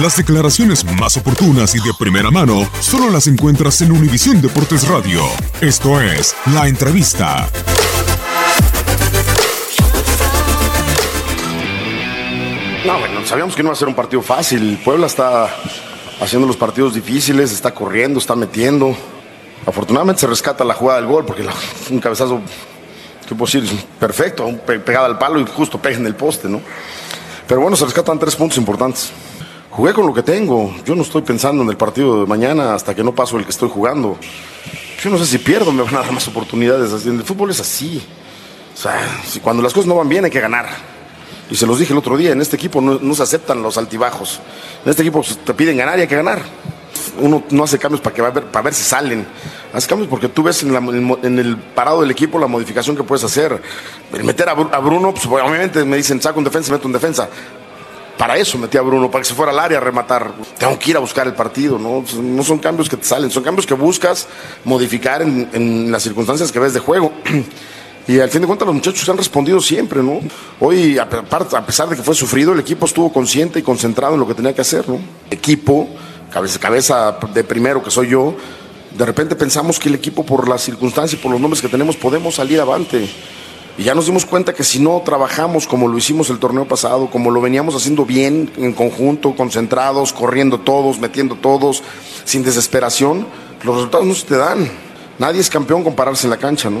Las declaraciones más oportunas y de primera mano solo las encuentras en Univisión Deportes Radio. Esto es La Entrevista. No, bueno, sabíamos que no iba a ser un partido fácil. Puebla está haciendo los partidos difíciles, está corriendo, está metiendo. Afortunadamente se rescata la jugada del gol porque un cabezazo, ¿qué puedo decir? Perfecto, pe- pegada al palo y justo pega en el poste, ¿no? Pero bueno, se rescatan tres puntos importantes. Jugué con lo que tengo. Yo no estoy pensando en el partido de mañana hasta que no paso el que estoy jugando. Yo no sé si pierdo, me van a dar más oportunidades. El fútbol es así. O sea, si cuando las cosas no van bien hay que ganar. Y se los dije el otro día, en este equipo no, se aceptan los altibajos. En este equipo te piden ganar y hay que ganar. Uno no hace cambios para, que ver, para ver si salen. Hace cambios porque tú ves en, el parado del equipo la modificación que puedes hacer. El meter a Bruno, pues, obviamente me dicen, saco un defensa, meto un defensa. Para eso metí a Bruno, para que se fuera al área a rematar. Tengo que ir a buscar el partido, ¿no? No son cambios que te salen, son cambios que buscas modificar en, las circunstancias que ves de juego. Y al fin de cuentas los muchachos han respondido siempre, ¿no? Hoy, a pesar de que fue sufrido, el equipo estuvo consciente y concentrado en lo que tenía que hacer, ¿no? Equipo, cabeza, cabeza de primero que soy yo, de repente pensamos que el equipo por las circunstancias y por los nombres que tenemos podemos salir avante. Y ya nos dimos cuenta que si no trabajamos como lo hicimos el torneo pasado, como lo veníamos haciendo bien, en conjunto, concentrados, corriendo todos, metiendo todos, sin desesperación, los resultados no se te dan. Nadie es campeón con pararse en la cancha, ¿no?